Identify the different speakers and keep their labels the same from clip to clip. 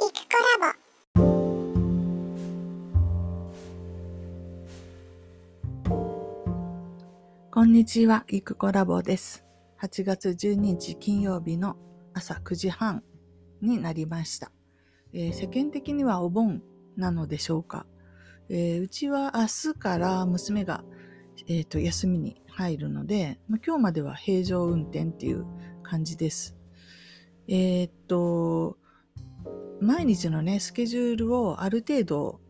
Speaker 1: イクコラボ
Speaker 2: こんにちは、イクコラボです。8月12日金曜日の朝9時半になりました。えー世間的にはお盆なのでしょうか。えーうちは明日から娘が、えーと休みに入るので、まあ今日までは平常運転っていう感じです。えーっと、毎日のね、スケジュールをある程度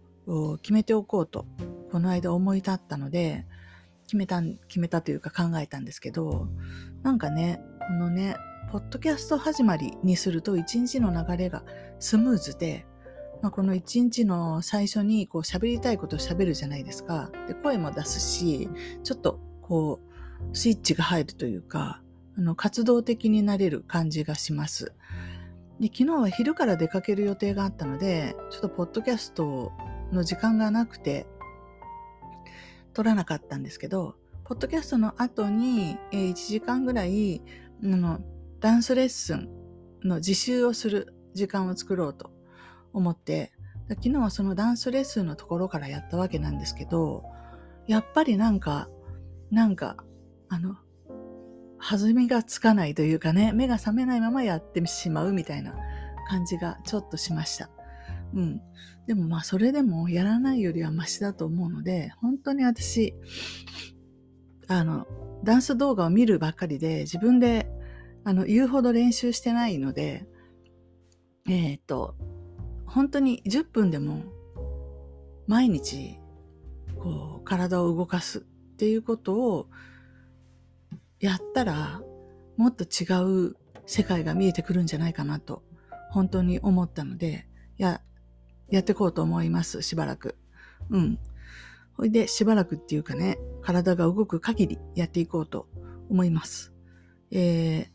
Speaker 2: 決めておこうと、この間思い立ったので、決めた、決めたというか考えたんですけど、なんかね、このね、ポッドキャスト始まりにすると一日の流れがスムーズで、まあ、この一日の最初にこう喋りたいことを喋るじゃないですか。で、声も出すし、ちょっとこう、スイッチが入るというか、あの、活動的になれる感じがします。で、昨日は昼から出かける予定があったので、ちょっとポッドキャストの時間がなくて、撮らなかったんですけど、ポッドキャストの後に、え1時間ぐらい、あの、ダンスレッスンの自習をする時間を作ろうと思って、昨日はそのダンスレッスンのところからやったわけなんですけど、やっぱりなんか、なんか、あの、弾みがつかないというかね、目が覚めないままやってしまうみたいな感じがちょっとしました。うん。でもまあそれでもやらないよりはマシだと思うので、本当に私、あの、ダンス動画を見るばっかりで自分であの言うほど練習してないので、えっ、と、本当に10分でも毎日こう体を動かすっていうことをやったらもっと違う世界が見えてくるんじゃないかなと本当に思ったので、や、やってこうと思います、しばらく。うん。ほいで、しばらくっていうかね、体が動く限りやっていこうと思います。えー、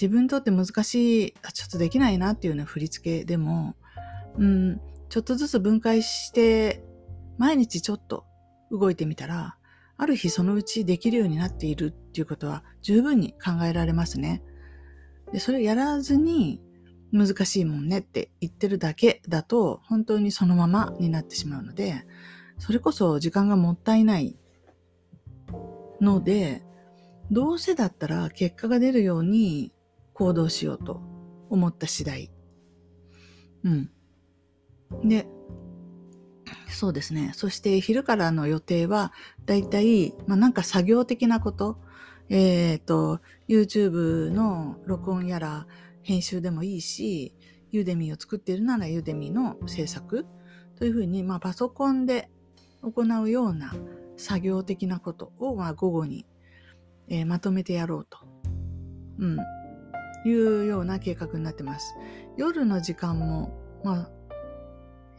Speaker 2: 自分にとって難しい、あちょっとできないなっていうような振り付けでも、うん、ちょっとずつ分解して、毎日ちょっと動いてみたら、ある日そのうちできるようになっているっていうことは十分に考えられますね。で、それをやらずに難しいもんねって言ってるだけだと本当にそのままになってしまうので、それこそ時間がもったいないので、どうせだったら結果が出るように行動しようと思った次第。うん。で、そうですね。そして昼からの予定は、だいたい、まあなんか作業的なこと、えっ、と、YouTube の録音やら編集でもいいし、ユーデミーを作っているならユーデミーの制作というふうに、まあパソコンで行うような作業的なことを、まあ午後に、えーまとめてやろうと。うん。いうような計画になってます。夜の時間も、まあ、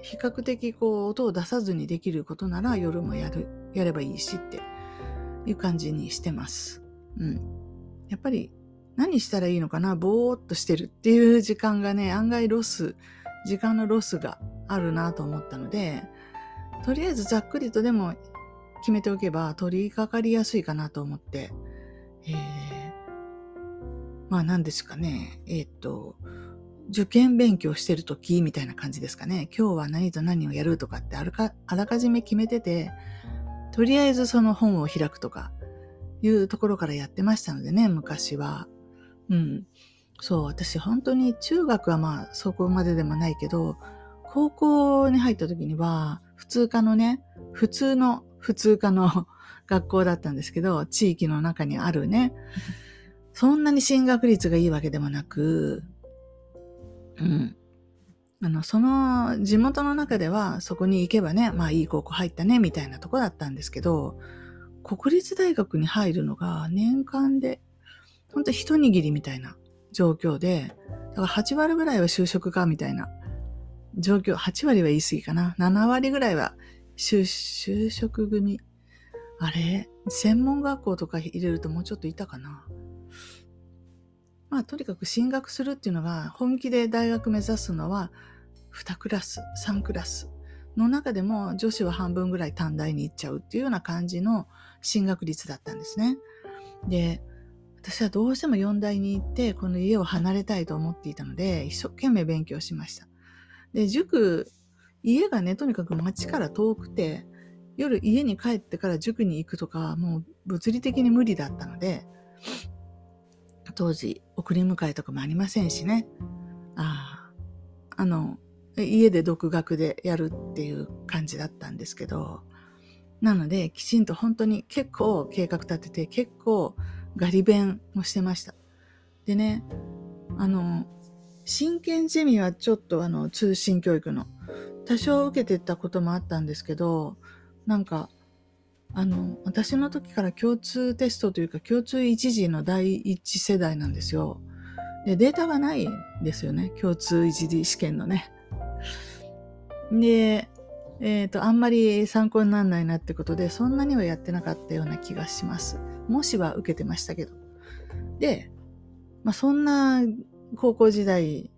Speaker 2: 比較的こう音を出さずにできることなら夜もやる、やればいいしっていう感じにしてます。うん。やっぱり何したらいいのかなぼーっとしてるっていう時間がね、案外ロス、時間のロスがあるなと思ったので、とりあえずざっくりとでも決めておけば取り掛かりやすいかなと思って、えー、まあ何ですかね、えーっと、受験勉強してる時みたいな感じですかね。今日は何と何をやるとかってあらかあらかじめ決めてて、とりあえずその本を開くとかいうところからやってましたのでね、昔は。うん。そう、私本当に中学はまあそこまででもないけど、高校に入った時には普通科のね、普通の普通科の 学校だったんですけど、地域の中にあるね、そんなに進学率がいいわけでもなく、うん。あの、その地元の中ではそこに行けばね、まあいい高校入ったね、みたいなとこだったんですけど、国立大学に入るのが年間で、ほんと一握りみたいな状況で、だから8割ぐらいは就職か、みたいな状況、8割は言い過ぎかな。7割ぐらいは就就職組。あれ？専門学校とか入れるともうちょっといたかな？まあとにかく進学するっていうのが本気で大学目指すのは2クラス、3クラスの中でも女子は半分ぐらい短大に行っちゃうっていうような感じの進学率だったんですね。で、私はどうしても4大に行ってこの家を離れたいと思っていたので一生懸命勉強しました。で、塾、家がね、とにかく街から遠くて、夜家に帰ってから塾に行くとか、もう物理的に無理だったので、当時送り迎えとかもありませんしね。ああ、の、家で独学でやるっていう感じだったんですけど、なので、きちんと本当に結構計画立てて、結構ガリ勉もしてました。でね、あの、真剣ゼミはちょっとあの、通信教育の、多少受けてたこともあったんですけど、なんか、あの、私の時から共通テストというか、共通一次の第一世代なんですよ。で、データがないんですよね。共通一次試験のね。で、えっ、ー、と、あんまり参考にならないなってことで、そんなにはやってなかったような気がします。もしは受けてましたけど。で、まあ、そんな高校時代、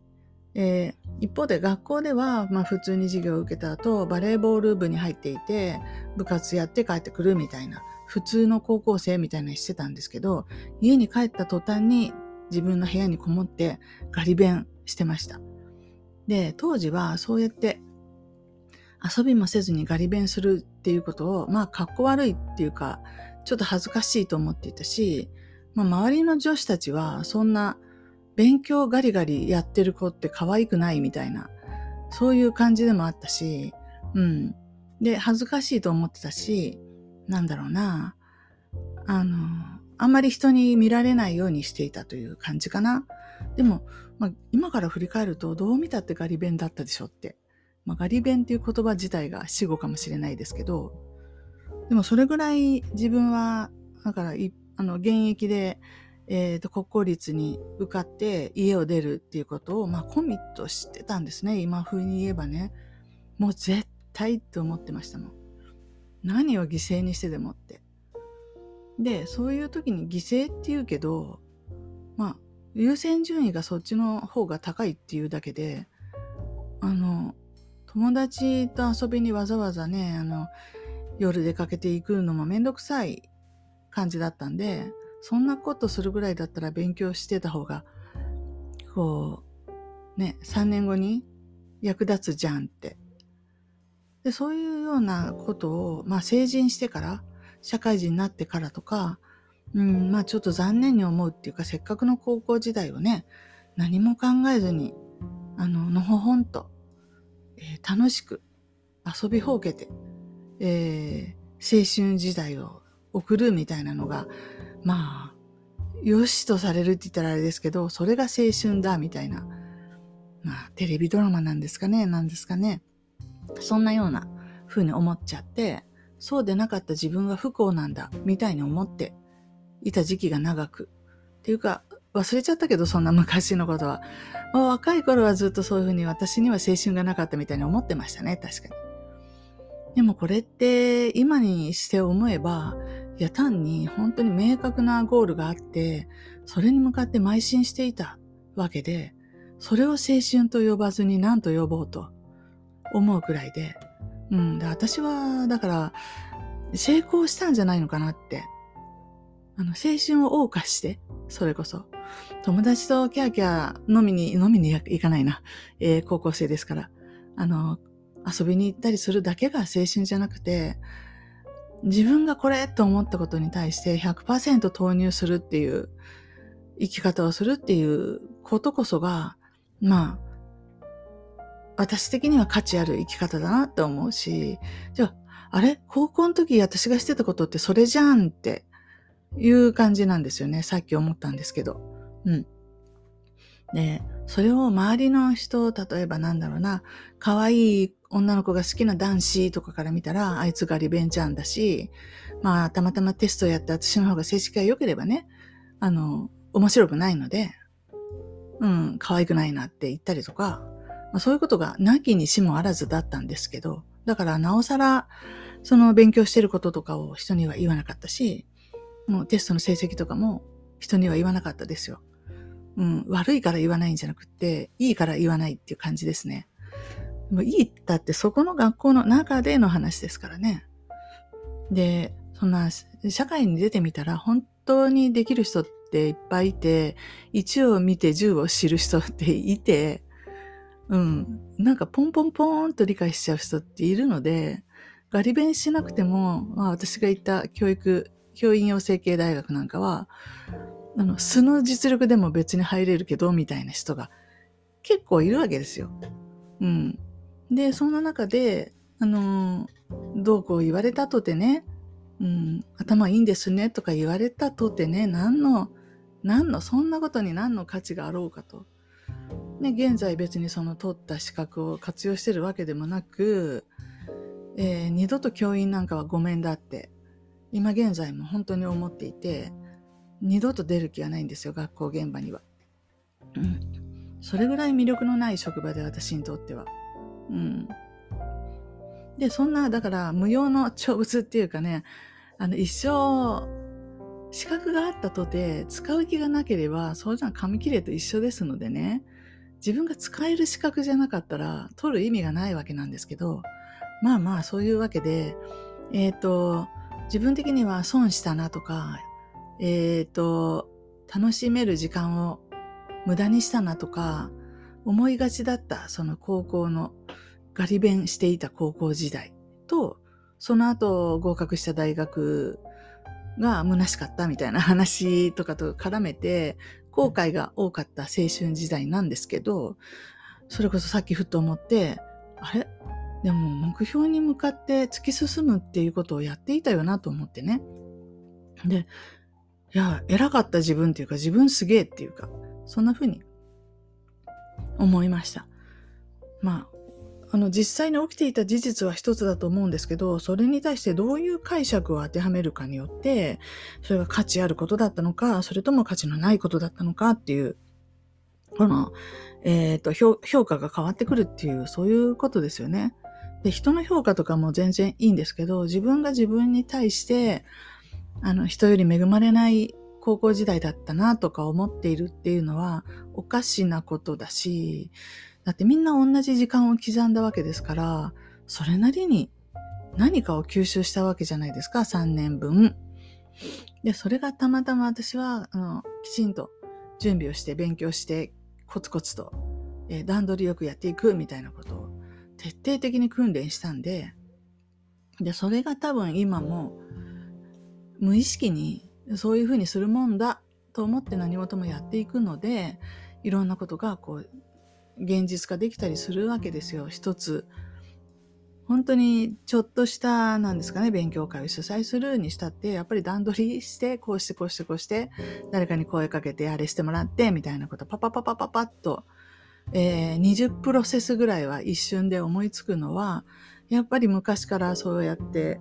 Speaker 2: えー、一方で学校では、まあ、普通に授業を受けた後、バレーボール部に入っていて、部活やって帰ってくるみたいな、普通の高校生みたいなしてたんですけど、家に帰った途端に自分の部屋にこもってガリ勉してました。で、当時はそうやって遊びもせずにガリ勉するっていうことを、まあ、かっこ悪いっていうか、ちょっと恥ずかしいと思っていたし、まあ、周りの女子たちは、そんな、勉強ガリガリやってる子って可愛くないみたいな、そういう感じでもあったし、うん。で、恥ずかしいと思ってたし、なんだろうな、あの、あんまり人に見られないようにしていたという感じかな。でも、まあ、今から振り返ると、どう見たってガリ弁だったでしょってまあ、ガリ弁っていう言葉自体が死語かもしれないですけど、でもそれぐらい自分は、だからあの、現役で、え、ー、と、国公立に受かって家を出るっていうことを、まあ、コミットしてたんですね。今風に言えばね。もう絶対って思ってましたもん。何を犠牲にしてでもって。で、そういう時に犠牲って言うけど、まあ、優先順位がそっちの方が高いっていうだけで、あの、友達と遊びにわざわざね、あの、夜出かけていくのもめんどくさい感じだったんで、そんなことするぐらいだったら勉強してた方が、こう、ね、3年後に役立つじゃんって。で、そういうようなことを、まあ成人してから、社会人になってからとか、うん、まあちょっと残念に思うっていうか、せっかくの高校時代をね、何も考えずに、あの、のほほんとえー、楽しく遊びほうけて、えー、青春時代を送るみたいなのが、まあ、良しとされるって言ったらあれですけど、それが青春だみたいな、まあ、テレビドラマなんですかね、なんですかね。そんなような風に思っちゃって、そうでなかった自分は不幸なんだ、みたいに思っていた時期が長く。っていうか、忘れちゃったけど、そんな昔のことは。まあ、若い頃はずっとそういうふうに私には青春がなかったみたいに思ってましたね、確かに。でもこれって今にして思えば、いや単に本当に明確なゴールがあって、それに向かって邁進していたわけで、それを青春と呼ばずに何と呼ぼうと思うくらいで、うん、で私は、だから、成功したんじゃないのかなって。あの、青春を謳歌して、それこそ。友達とキャーキャー飲みに、飲みに行かないな。えー、高校生ですから。あの、遊びに行ったりするだけが青春じゃなくて、自分がこれと思ったことに対して100%投入するっていう生き方をするっていうことこそが、まあ、私的には価値ある生き方だなって思うし、じゃあ、あれ？高校の時私がしてたことってそれじゃんっていう感じなんですよね。さっき思ったんですけど。うん。で、それを周りの人、例えばなんだろうな、可愛い女の子が好きな男子とかから見たら、あいつがリベンジャーンだし、まあ、たまたまテストやって私の方が成績が良ければね、あの、面白くないので、うん、可愛くないなって言ったりとか、まあ、そういうことがなきにしもあらずだったんですけど、だからなおさら、その勉強してることとかを人には言わなかったし、もうテストの成績とかも人には言わなかったですよ。うん、悪いから言わないんじゃなくて、いいから言わないっていう感じですね。もういいだってそこの学校の中での話ですからね。で、そんな社会に出てみたら本当にできる人っていっぱいいて、1を見て10を知る人っていて、うん。なんかポンポンポーンと理解しちゃう人っているので、ガリ勉しなくても、まあ私が行った教育、教員養成系大学なんかは、あの、素の実力でも別に入れるけど、みたいな人が結構いるわけですよ。うん。で、そんな中で、あの、どうこう言われたとてね、うん、頭いいんですねとか言われたとてね、何の、何の、そんなことに何の価値があろうかと。ね、現在別にその取った資格を活用してるわけでもなく、えー二度と教員なんかはごめんだって、今現在も本当に思っていて、二度と出る気はないんですよ、学校現場には。うん。それぐらい魅力のない職場で私にとっては。うん。で、そんな、だから無用の長物っていうかね、あの、一生、資格があったとて、使う気がなければ、そうじゃん紙切れと一緒ですのでね、自分が使える資格じゃなかったら、取る意味がないわけなんですけど、まあまあ、そういうわけで、えっ、と、自分的には損したなとか、えっ、と、楽しめる時間を無駄にしたなとか、思いがちだった、その高校のガリ勉していた高校時代と、その後合格した大学が虚しかったみたいな話とかと絡めて、後悔が多かった青春時代なんですけど、それこそさっきふっと思って、あれ？でも目標に向かって突き進むっていうことをやっていたよなと思ってね。で、いや、偉かった自分っていうか自分すげえっていうか、そんな風に思いました。まあ、あの実際に起きていた事実は一つだと思うんですけど、それに対してどういう解釈を当てはめるかによって、それが価値あることだったのか、それとも価値のないことだったのかっていう、この、えっ、と評、評価が変わってくるっていう、そういうことですよね。で、人の評価とかも全然いいんですけど、自分が自分に対して、あの、人より恵まれない高校時代だったなとか思っているっていうのはおかしなことだし、だってみんな同じ時間を刻んだわけですから、それなりに何かを吸収したわけじゃないですか、3年分。で、それがたまたま私は、あの、きちんと準備をして勉強して、コツコツと、えー段取りよくやっていくみたいなことを徹底的に訓練したんで、で、それが多分今も無意識にそういうふうにするもんだと思って何事もやっていくので、いろんなことがこう、現実化できたりするわけですよ。一つ、本当にちょっとした、なんですかね、勉強会を主催するにしたって、やっぱり段取りして、こうしてこうしてこうして、誰かに声かけて、あれしてもらって、みたいなこと、パパパパパパッと、えー20プロセスぐらいは一瞬で思いつくのは、やっぱり昔からそうやって、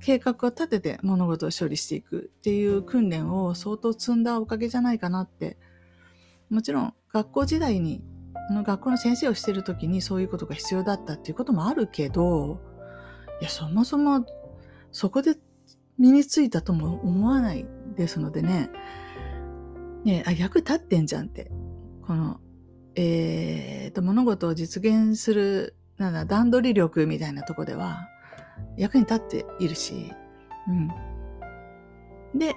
Speaker 2: 計画を立てて物事を処理していくっていう訓練を相当積んだおかげじゃないかなって。もちろん学校時代に、あの学校の先生をしてる時にそういうことが必要だったっていうこともあるけど、いや、そもそもそこで身についたとも思わないですのでね、ねあ、役立ってんじゃんって。この、えーと、物事を実現する、なんだ、段取り力みたいなとこでは、役に立っているし、うん。で、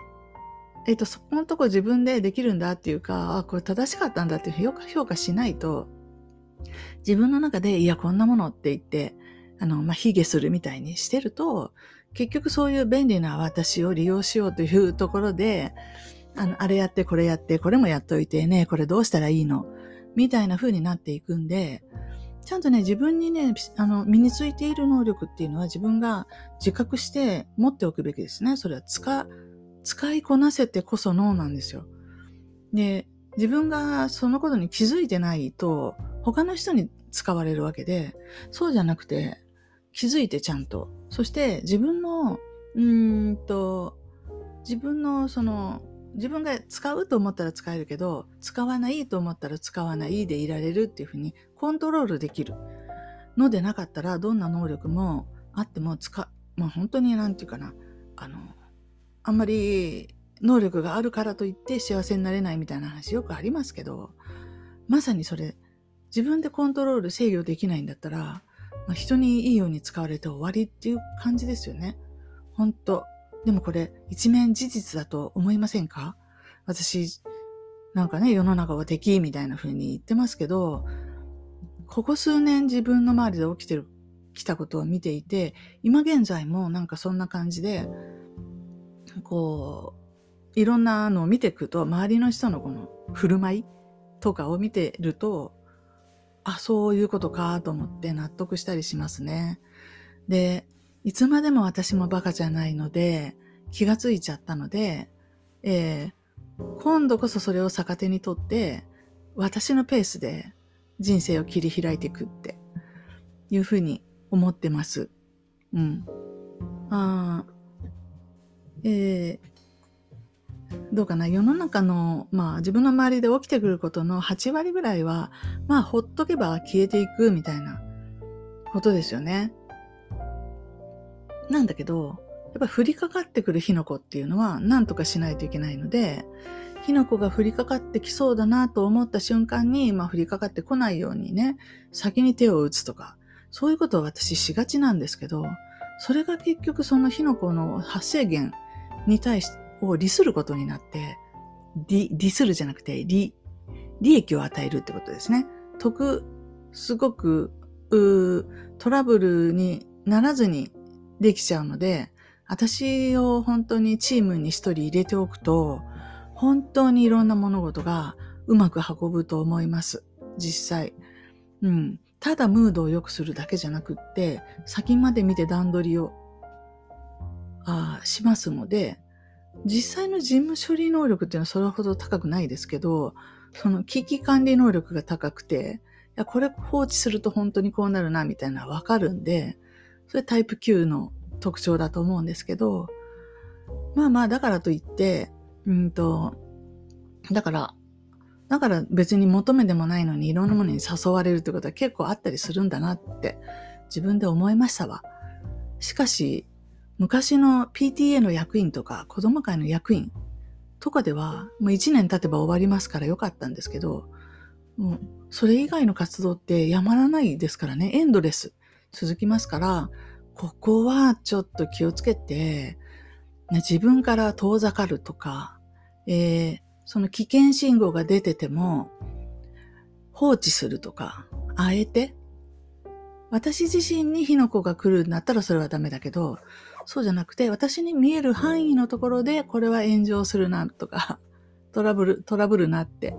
Speaker 2: えっ、と、そこのとこ自分でできるんだっていうか、あ、これ正しかったんだって評価評価しないと、自分の中で、いや、こんなものって言って、あの、まあ、卑下するみたいにしてると、結局そういう便利な私を利用しようというところで、あの、あれやって、これやって、これもやっといてね、これどうしたらいいの？みたいな風になっていくんで、ちゃんとね、自分にね、あの、身についている能力っていうのは自分が自覚して持っておくべきですね。それは使、使いこなせてこそ脳なんですよ。で、自分がそのことに気づいてないと、他の人に使われるわけで、そうじゃなくて、気づいてちゃんと。そして自分の、うーんと、自分のその、自分が使うと思ったら使えるけど、使わないと思ったら使わないでいられるっていうふうにコントロールできるのでなかったら、どんな能力もあっても使、まあ本当になんていうかな、あの、あんまり能力があるからといって幸せになれないみたいな話よくありますけど、まさにそれ、自分でコントロール制御できないんだったら、まあ、人にいいように使われて終わりっていう感じですよね。本当でもこれ一面事実だと思いませんか？私、なんかね、世の中は敵みたいな風に言ってますけど、ここ数年自分の周りで起きてる、きたことを見ていて、今現在もなんかそんな感じで、こう、いろんなのを見ていくと、周りの人のこの振る舞いとかを見てると、あ、そういうことかと思って納得したりしますね。で、いつまでも私もバカじゃないので、気がついちゃったので、えー、今度こそそれを逆手にとって、私のペースで人生を切り開いていくっていうふうに思ってます。うん。あえー、どうかな世の中の、まあ自分の周りで起きてくることの8割ぐらいは、まあほっとけば消えていくみたいなことですよね。なんだけど、やっぱ降りかかってくる火の粉っていうのは何とかしないといけないので、火の粉が降りかかってきそうだなと思った瞬間に、まあ降りかかってこないようにね、先に手を打つとか、そういうことを私しがちなんですけど、それが結局その火の粉の発生源に対し、を利することになって、利、利するじゃなくて、利、利益を与えるってことですね。得、すごく、うトラブルにならずにできちゃうので、私を本当にチームに一人入れておくと、本当にいろんな物事がうまく運ぶと思います。実際。うん。ただムードを良くするだけじゃなくって、先まで見て段取りをあしますので、実際の事務処理能力っていうのはそれほど高くないですけど、その危機管理能力が高くて、いや、これ放置すると本当にこうなるな、みたいなわかるんで、それタイプ9の特徴だと思うんですけど、まあまあ、だからといって、うんと、だから、だから別に求めでもないのにいろんなものに誘われるってことは結構あったりするんだなって自分で思いましたわ。しかし、昔の PTA の役員とか子供会の役員とかでは、もう1年経てば終わりますからよかったんですけど、もうそれ以外の活動ってやまらないですからね、エンドレス続きますから、ここはちょっと気をつけて、自分から遠ざかるとか、えー、その危険信号が出てても放置するとか、あえて、私自身に火の粉が来るんだったらそれはダメだけど、そうじゃなくて、私に見える範囲のところでこれは炎上するなとか、トラブル、トラブルなって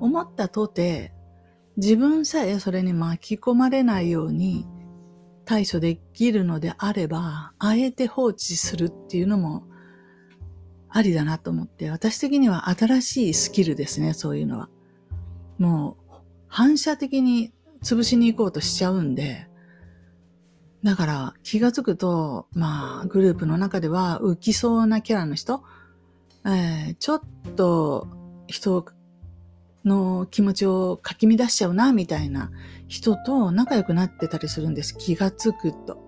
Speaker 2: 思ったとて、自分さえそれに巻き込まれないように対処できるのであれば、あえて放置するっていうのもありだなと思って、私的には新しいスキルですね、そういうのは。もう、反射的に潰しに行こうとしちゃうんで、だから気がつくと、まあ、グループの中では浮きそうなキャラの人、えー、ちょっと人の気持ちをかき乱しちゃうな、みたいな人と仲良くなってたりするんです。気がつくと。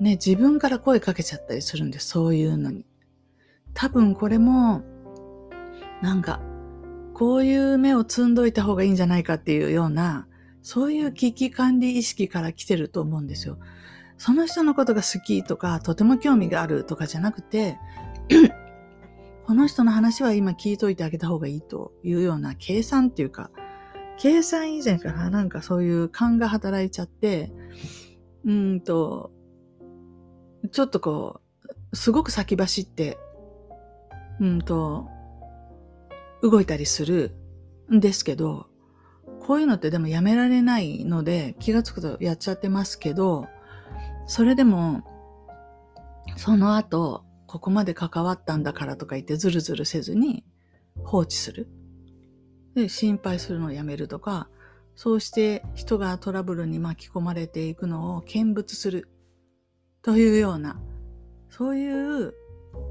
Speaker 2: ね、自分から声かけちゃったりするんです。そういうのに。多分これも、なんか、こういう目を積んどいた方がいいんじゃないかっていうような、そういう危機管理意識から来てると思うんですよ。その人のことが好きとか、とても興味があるとかじゃなくて、この人の話は今聞いといてあげた方がいいというような計算っていうか、計算以前からなんかそういう勘が働いちゃって、うんと、ちょっとこう、すごく先走って、うんと、動いたりするんですけど、こういうのってでもやめられないので気がつくとやっちゃってますけど、それでも、その後、ここまで関わったんだからとか言ってズルズルせずに放置する。で、心配するのをやめるとか、そうして人がトラブルに巻き込まれていくのを見物するというような、そういう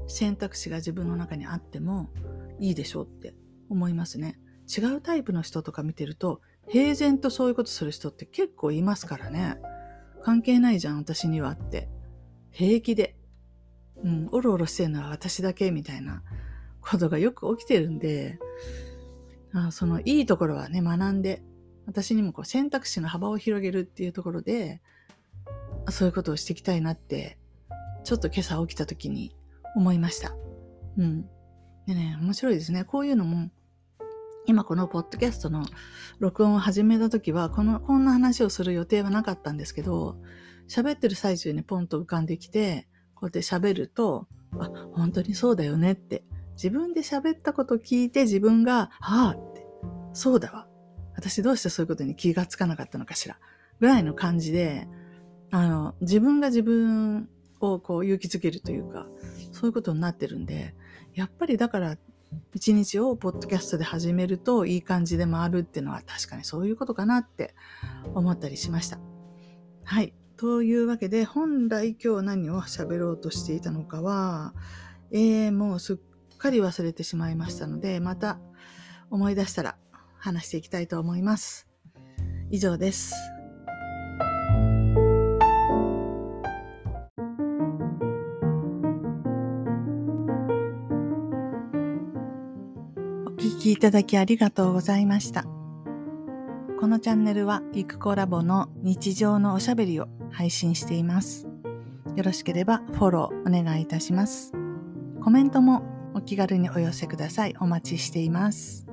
Speaker 2: 選択肢が自分の中にあってもいいでしょうって思いますね。違うタイプの人とか見てると、平然とそういうことする人って結構いますからね。関係ないじゃん、私にはって。平気で。うん、おろおろしてるのは私だけみたいなことがよく起きてるんで、あそのいいところはね、学んで、私にもこう選択肢の幅を広げるっていうところで、そういうことをしていきたいなって、ちょっと今朝起きた時に思いました。うん。でね、面白いですね。こういうのも、今このポッドキャストの録音を始めた時は、この、こんな話をする予定はなかったんですけど、喋ってる最中にポンと浮かんできて、こうやって喋ると、あ、本当にそうだよねって。自分で喋ったこと聞いて自分が、ああって、そうだわ。私どうしてそういうことに気がつかなかったのかしら。ぐらいの感じで、あの、自分が自分をこう勇気づけるというか、そういうことになってるんで、やっぱりだから一日をポッドキャストで始めるといい感じで回るっていうのは確かにそういうことかなって思ったりしました。はい。というわけで、本来今日何を喋ろうとしていたのかは、えー、もうすっかり忘れてしまいましたので、また思い出したら話していきたいと思います。以上です。お聞きいただきありがとうございました。このチャンネルは、イクコラボの日常のおしゃべりを配信しています。よろしければフォローお願いいたします。コメントもお気軽にお寄せください。お待ちしています。